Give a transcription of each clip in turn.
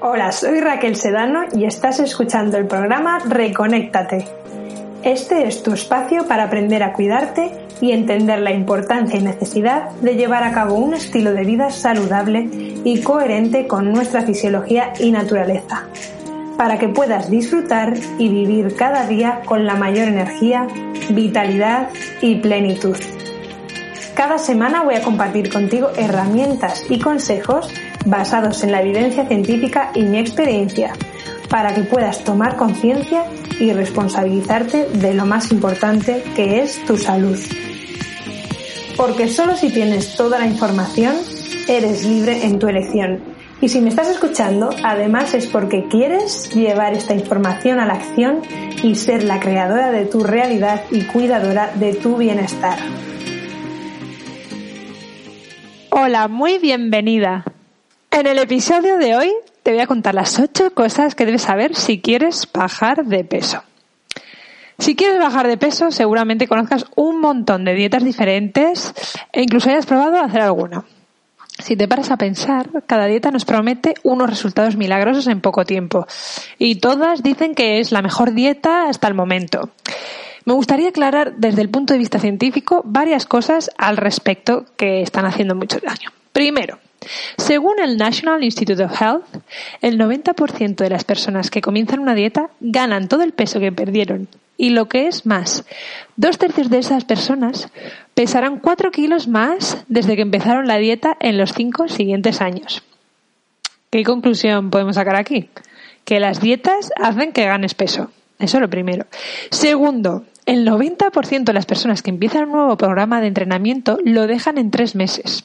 Hola, soy Raquel Sedano y estás escuchando el programa Reconéctate. Este es tu espacio para aprender a cuidarte y entender la importancia y necesidad de llevar a cabo un estilo de vida saludable y coherente con nuestra fisiología y naturaleza, para que puedas disfrutar y vivir cada día con la mayor energía, vitalidad y plenitud. Cada semana voy a compartir contigo herramientas y consejos basados en la evidencia científica y mi experiencia para que puedas tomar conciencia y responsabilizarte de lo más importante que es tu salud. Porque solo si tienes toda la información, eres libre en tu elección. Y si me estás escuchando, además es porque quieres llevar esta información a la acción y ser la creadora de tu realidad y cuidadora de tu bienestar. Hola, muy bienvenida. En el episodio de hoy te voy a contar las ocho cosas que debes saber si quieres bajar de peso. Si quieres bajar de peso, seguramente conozcas un montón de dietas diferentes e incluso hayas probado hacer alguna. Si te paras a pensar, cada dieta nos promete unos resultados milagrosos en poco tiempo y todas dicen que es la mejor dieta hasta el momento. Me gustaría aclarar desde el punto de vista científico varias cosas al respecto que están haciendo mucho daño. Primero, según el National Institute of Health, el 90% de las personas que comienzan una dieta ganan todo el peso que perdieron. Y lo que es más, dos tercios de esas personas pesarán 4 kilos más desde que empezaron la dieta en los cinco siguientes años. ¿Qué conclusión podemos sacar aquí? Que las dietas hacen que ganes peso. Eso es lo primero. Segundo, el 90% de las personas que empiezan un nuevo programa de entrenamiento lo dejan en tres meses.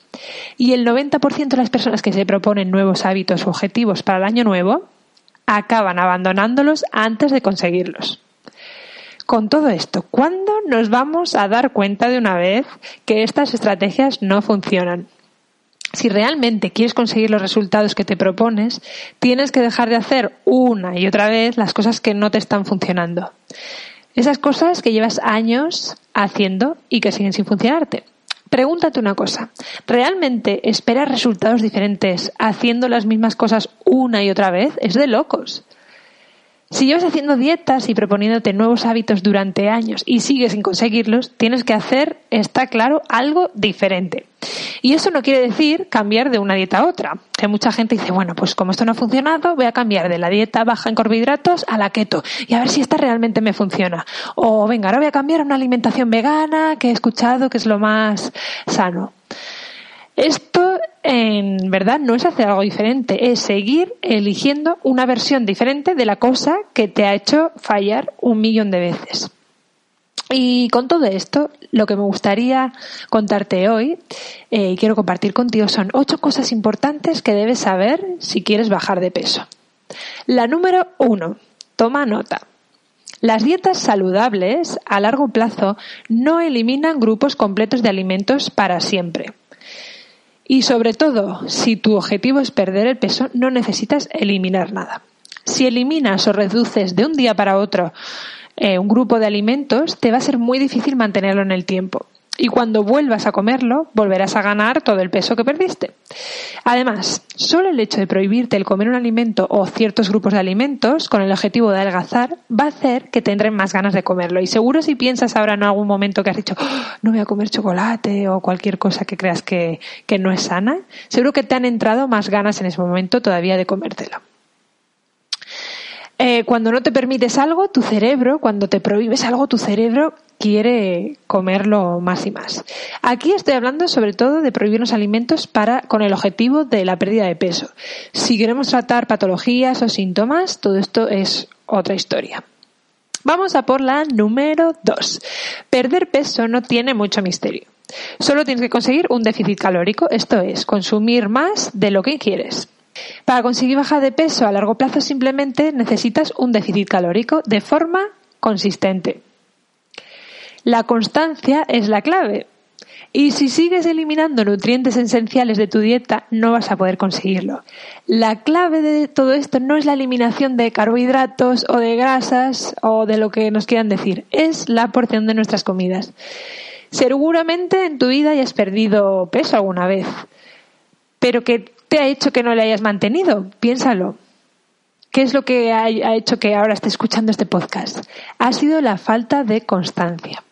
Y el 90% de las personas que se proponen nuevos hábitos o objetivos para el año nuevo acaban abandonándolos antes de conseguirlos. Con todo esto, ¿cuándo nos vamos a dar cuenta de una vez que estas estrategias no funcionan? Si realmente quieres conseguir los resultados que te propones, tienes que dejar de hacer una y otra vez las cosas que no te están funcionando. Esas cosas que llevas años haciendo y que siguen sin funcionarte. Pregúntate una cosa, ¿realmente esperas resultados diferentes haciendo las mismas cosas una y otra vez? Es de locos. Si llevas haciendo dietas y proponiéndote nuevos hábitos durante años y sigues sin conseguirlos, tienes que hacer, está claro, algo diferente. Y eso no quiere decir cambiar de una dieta a otra. Que mucha gente dice, bueno, pues como esto no ha funcionado, voy a cambiar de la dieta baja en carbohidratos a la keto y a ver si esta realmente me funciona. O venga, ahora voy a cambiar a una alimentación vegana que he escuchado que es lo más sano. Esto en verdad no es hacer algo diferente, es seguir eligiendo una versión diferente de la cosa que te ha hecho fallar un millón de veces. Y con todo esto, lo que me gustaría contarte hoy eh, y quiero compartir contigo son ocho cosas importantes que debes saber si quieres bajar de peso. La número uno, toma nota. Las dietas saludables a largo plazo no eliminan grupos completos de alimentos para siempre. Y sobre todo, si tu objetivo es perder el peso, no necesitas eliminar nada. Si eliminas o reduces de un día para otro eh, un grupo de alimentos, te va a ser muy difícil mantenerlo en el tiempo y cuando vuelvas a comerlo volverás a ganar todo el peso que perdiste. Además, solo el hecho de prohibirte el comer un alimento o ciertos grupos de alimentos con el objetivo de adelgazar va a hacer que tendrán más ganas de comerlo. Y seguro si piensas ahora en algún momento que has dicho oh, no voy a comer chocolate o cualquier cosa que creas que, que no es sana, seguro que te han entrado más ganas en ese momento todavía de comértelo. Eh, cuando no te permites algo, tu cerebro, cuando te prohíbes algo, tu cerebro quiere comerlo más y más. Aquí estoy hablando sobre todo de prohibir los alimentos para, con el objetivo de la pérdida de peso. Si queremos tratar patologías o síntomas, todo esto es otra historia. Vamos a por la número dos. Perder peso no tiene mucho misterio. Solo tienes que conseguir un déficit calórico, esto es, consumir más de lo que quieres. Para conseguir bajar de peso a largo plazo simplemente necesitas un déficit calórico de forma consistente. La constancia es la clave. Y si sigues eliminando nutrientes esenciales de tu dieta, no vas a poder conseguirlo. La clave de todo esto no es la eliminación de carbohidratos o de grasas o de lo que nos quieran decir, es la porción de nuestras comidas. Seguramente en tu vida hayas perdido peso alguna vez, pero ¿qué te ha hecho que no le hayas mantenido? Piénsalo. ¿Qué es lo que ha hecho que ahora esté escuchando este podcast? Ha sido la falta de constancia.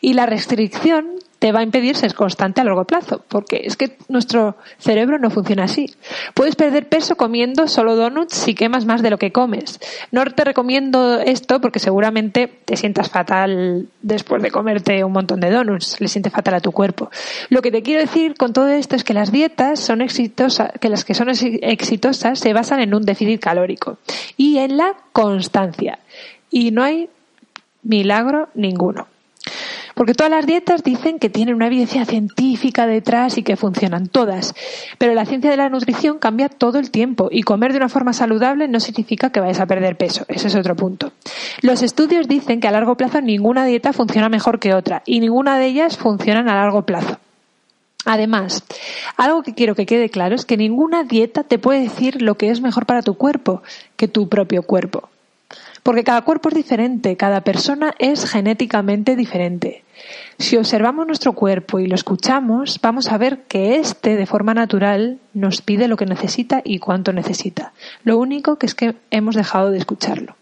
Y la restricción te va a impedir ser constante a largo plazo, porque es que nuestro cerebro no funciona así. Puedes perder peso comiendo solo donuts si quemas más de lo que comes. No te recomiendo esto porque seguramente te sientas fatal después de comerte un montón de donuts, le siente fatal a tu cuerpo. Lo que te quiero decir con todo esto es que las dietas son exitosas, que las que son exitosas se basan en un déficit calórico y en la constancia. Y no hay milagro ninguno. Porque todas las dietas dicen que tienen una evidencia científica detrás y que funcionan todas. Pero la ciencia de la nutrición cambia todo el tiempo y comer de una forma saludable no significa que vayas a perder peso. Ese es otro punto. Los estudios dicen que a largo plazo ninguna dieta funciona mejor que otra y ninguna de ellas funciona a largo plazo. Además, algo que quiero que quede claro es que ninguna dieta te puede decir lo que es mejor para tu cuerpo que tu propio cuerpo. Porque cada cuerpo es diferente, cada persona es genéticamente diferente. Si observamos nuestro cuerpo y lo escuchamos, vamos a ver que éste, de forma natural, nos pide lo que necesita y cuánto necesita. Lo único que es que hemos dejado de escucharlo.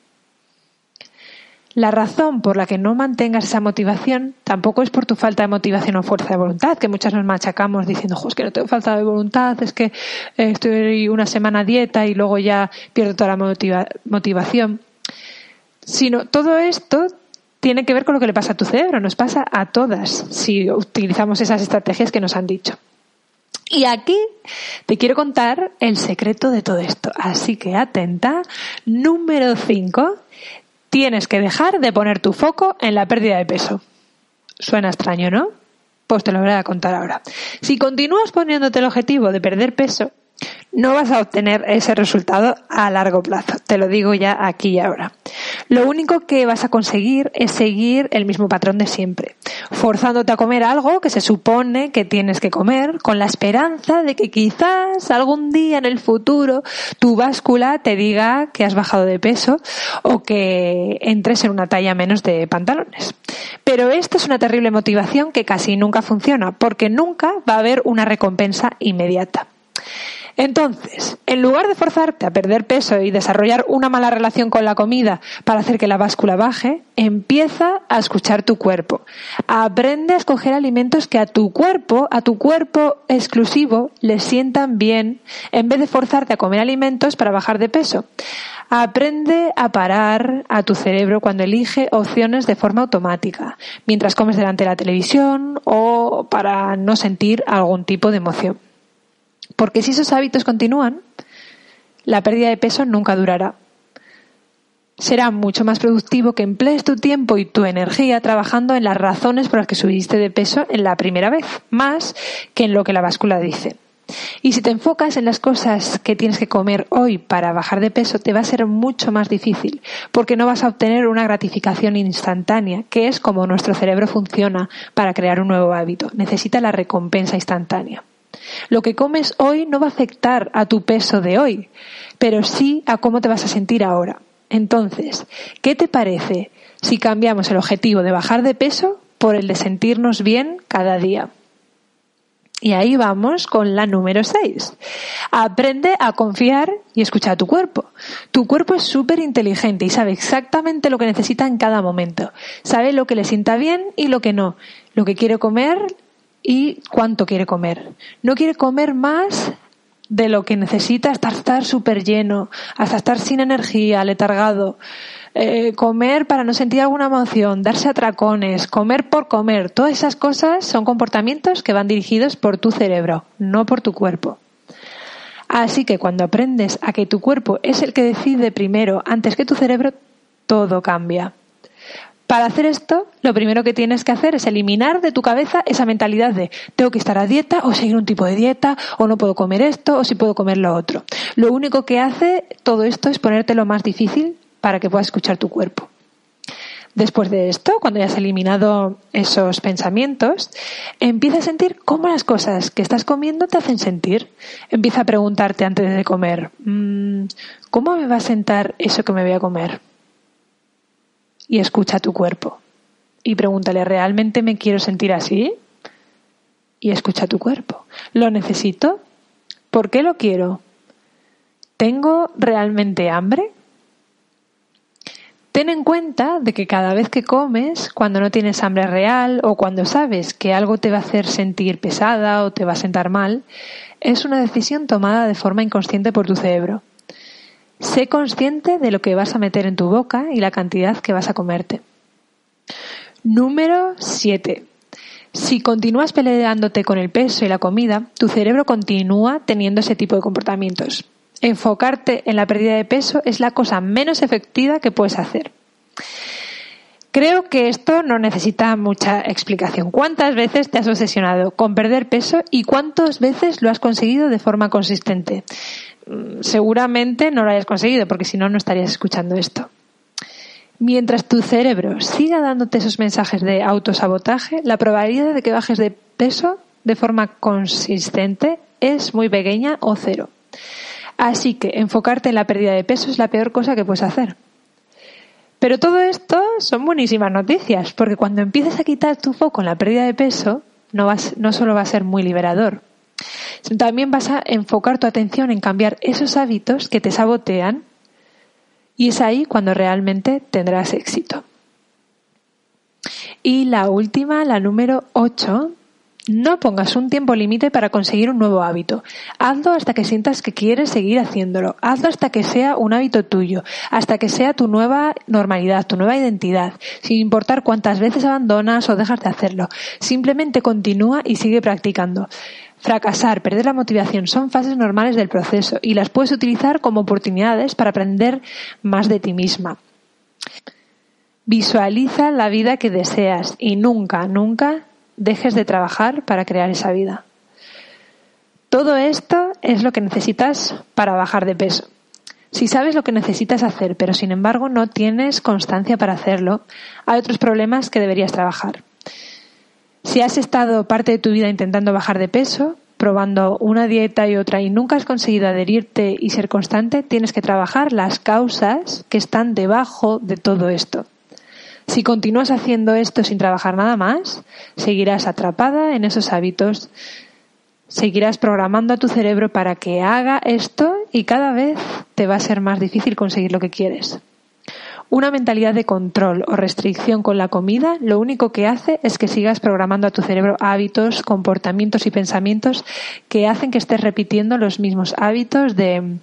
La razón por la que no mantengas esa motivación tampoco es por tu falta de motivación o fuerza de voluntad, que muchas nos machacamos diciendo, es que no tengo falta de voluntad, es que eh, estoy una semana dieta y luego ya pierdo toda la motivación sino todo esto tiene que ver con lo que le pasa a tu cerebro, nos pasa a todas si utilizamos esas estrategias que nos han dicho. Y aquí te quiero contar el secreto de todo esto. Así que atenta. Número 5. Tienes que dejar de poner tu foco en la pérdida de peso. Suena extraño, ¿no? Pues te lo voy a contar ahora. Si continúas poniéndote el objetivo de perder peso, no vas a obtener ese resultado a largo plazo. Te lo digo ya aquí y ahora. Lo único que vas a conseguir es seguir el mismo patrón de siempre, forzándote a comer algo que se supone que tienes que comer con la esperanza de que quizás algún día en el futuro tu báscula te diga que has bajado de peso o que entres en una talla menos de pantalones. Pero esto es una terrible motivación que casi nunca funciona porque nunca va a haber una recompensa inmediata. Entonces, en lugar de forzarte a perder peso y desarrollar una mala relación con la comida para hacer que la báscula baje, empieza a escuchar tu cuerpo. Aprende a escoger alimentos que a tu cuerpo, a tu cuerpo exclusivo, le sientan bien, en vez de forzarte a comer alimentos para bajar de peso. Aprende a parar a tu cerebro cuando elige opciones de forma automática, mientras comes delante de la televisión o para no sentir algún tipo de emoción. Porque si esos hábitos continúan, la pérdida de peso nunca durará. Será mucho más productivo que emplees tu tiempo y tu energía trabajando en las razones por las que subiste de peso en la primera vez, más que en lo que la báscula dice. Y si te enfocas en las cosas que tienes que comer hoy para bajar de peso, te va a ser mucho más difícil, porque no vas a obtener una gratificación instantánea, que es como nuestro cerebro funciona para crear un nuevo hábito. Necesita la recompensa instantánea. Lo que comes hoy no va a afectar a tu peso de hoy, pero sí a cómo te vas a sentir ahora. Entonces, ¿qué te parece si cambiamos el objetivo de bajar de peso por el de sentirnos bien cada día? Y ahí vamos con la número 6. Aprende a confiar y escuchar a tu cuerpo. Tu cuerpo es súper inteligente y sabe exactamente lo que necesita en cada momento. Sabe lo que le sienta bien y lo que no. Lo que quiere comer y cuánto quiere comer. No quiere comer más de lo que necesita hasta estar súper lleno, hasta estar sin energía, letargado. Eh, comer para no sentir alguna emoción, darse atracones, comer por comer, todas esas cosas son comportamientos que van dirigidos por tu cerebro, no por tu cuerpo. Así que cuando aprendes a que tu cuerpo es el que decide primero antes que tu cerebro, todo cambia. Para hacer esto, lo primero que tienes que hacer es eliminar de tu cabeza esa mentalidad de tengo que estar a dieta o seguir un tipo de dieta o no puedo comer esto o si puedo comer lo otro. Lo único que hace todo esto es ponerte lo más difícil para que puedas escuchar tu cuerpo. Después de esto, cuando hayas eliminado esos pensamientos, empieza a sentir cómo las cosas que estás comiendo te hacen sentir. Empieza a preguntarte antes de comer, mm, ¿cómo me va a sentar eso que me voy a comer? Y escucha tu cuerpo. Y pregúntale, ¿realmente me quiero sentir así? Y escucha tu cuerpo. ¿Lo necesito? ¿Por qué lo quiero? ¿Tengo realmente hambre? Ten en cuenta de que cada vez que comes, cuando no tienes hambre real o cuando sabes que algo te va a hacer sentir pesada o te va a sentar mal, es una decisión tomada de forma inconsciente por tu cerebro. Sé consciente de lo que vas a meter en tu boca y la cantidad que vas a comerte. Número 7. Si continúas peleándote con el peso y la comida, tu cerebro continúa teniendo ese tipo de comportamientos enfocarte en la pérdida de peso es la cosa menos efectiva que puedes hacer. Creo que esto no necesita mucha explicación. ¿Cuántas veces te has obsesionado con perder peso y cuántas veces lo has conseguido de forma consistente? Seguramente no lo hayas conseguido porque si no, no estarías escuchando esto. Mientras tu cerebro siga dándote esos mensajes de autosabotaje, la probabilidad de que bajes de peso de forma consistente es muy pequeña o cero. Así que enfocarte en la pérdida de peso es la peor cosa que puedes hacer. Pero todo esto son buenísimas noticias, porque cuando empieces a quitar tu foco en la pérdida de peso, no, no solo va a ser muy liberador, también vas a enfocar tu atención en cambiar esos hábitos que te sabotean y es ahí cuando realmente tendrás éxito. Y la última, la número 8, no pongas un tiempo límite para conseguir un nuevo hábito. Hazlo hasta que sientas que quieres seguir haciéndolo. Hazlo hasta que sea un hábito tuyo, hasta que sea tu nueva normalidad, tu nueva identidad, sin importar cuántas veces abandonas o dejas de hacerlo. Simplemente continúa y sigue practicando. Fracasar, perder la motivación son fases normales del proceso y las puedes utilizar como oportunidades para aprender más de ti misma. Visualiza la vida que deseas y nunca, nunca dejes de trabajar para crear esa vida. Todo esto es lo que necesitas para bajar de peso. Si sabes lo que necesitas hacer, pero sin embargo no tienes constancia para hacerlo, hay otros problemas que deberías trabajar. Si has estado parte de tu vida intentando bajar de peso, probando una dieta y otra y nunca has conseguido adherirte y ser constante, tienes que trabajar las causas que están debajo de todo esto. Si continúas haciendo esto sin trabajar nada más, seguirás atrapada en esos hábitos, seguirás programando a tu cerebro para que haga esto y cada vez te va a ser más difícil conseguir lo que quieres. Una mentalidad de control o restricción con la comida lo único que hace es que sigas programando a tu cerebro hábitos, comportamientos y pensamientos que hacen que estés repitiendo los mismos hábitos de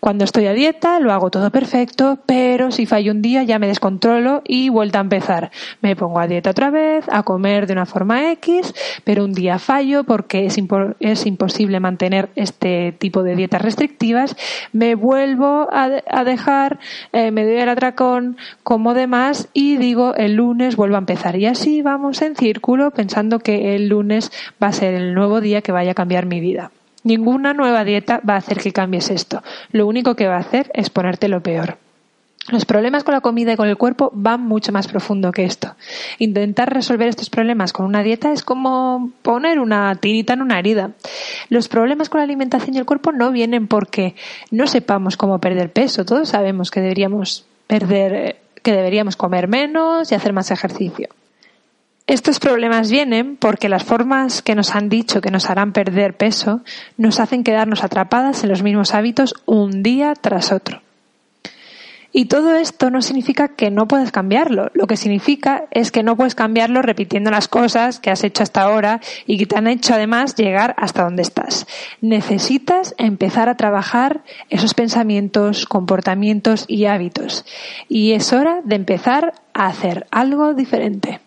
cuando estoy a dieta lo hago todo perfecto, pero si fallo un día ya me descontrolo y vuelta a empezar. Me pongo a dieta otra vez, a comer de una forma X, pero un día fallo porque es, es imposible mantener este tipo de dietas restrictivas. Me vuelvo a, dejar, eh, me doy el atracón, como demás y digo el lunes vuelvo a empezar. Y así vamos en círculo pensando que el lunes va a ser el nuevo día que vaya a cambiar mi vida. Ninguna nueva dieta va a hacer que cambies esto. Lo único que va a hacer es ponerte lo peor. Los problemas con la comida y con el cuerpo van mucho más profundo que esto. Intentar resolver estos problemas con una dieta es como poner una tirita en una herida. Los problemas con la alimentación y el cuerpo no vienen porque no sepamos cómo perder peso. Todos sabemos que deberíamos perder, que deberíamos comer menos y hacer más ejercicio. Estos problemas vienen porque las formas que nos han dicho que nos harán perder peso nos hacen quedarnos atrapadas en los mismos hábitos un día tras otro. Y todo esto no significa que no puedas cambiarlo. Lo que significa es que no puedes cambiarlo repitiendo las cosas que has hecho hasta ahora y que te han hecho además llegar hasta donde estás. Necesitas empezar a trabajar esos pensamientos, comportamientos y hábitos. Y es hora de empezar a hacer algo diferente.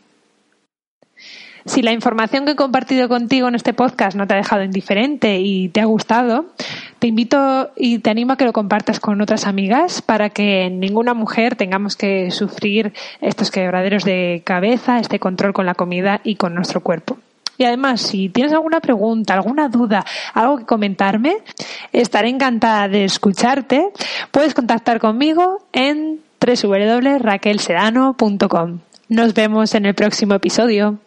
Si la información que he compartido contigo en este podcast no te ha dejado indiferente y te ha gustado, te invito y te animo a que lo compartas con otras amigas para que ninguna mujer tengamos que sufrir estos quebraderos de cabeza, este control con la comida y con nuestro cuerpo. Y además, si tienes alguna pregunta, alguna duda, algo que comentarme, estaré encantada de escucharte. Puedes contactar conmigo en www.raquelsedano.com. Nos vemos en el próximo episodio.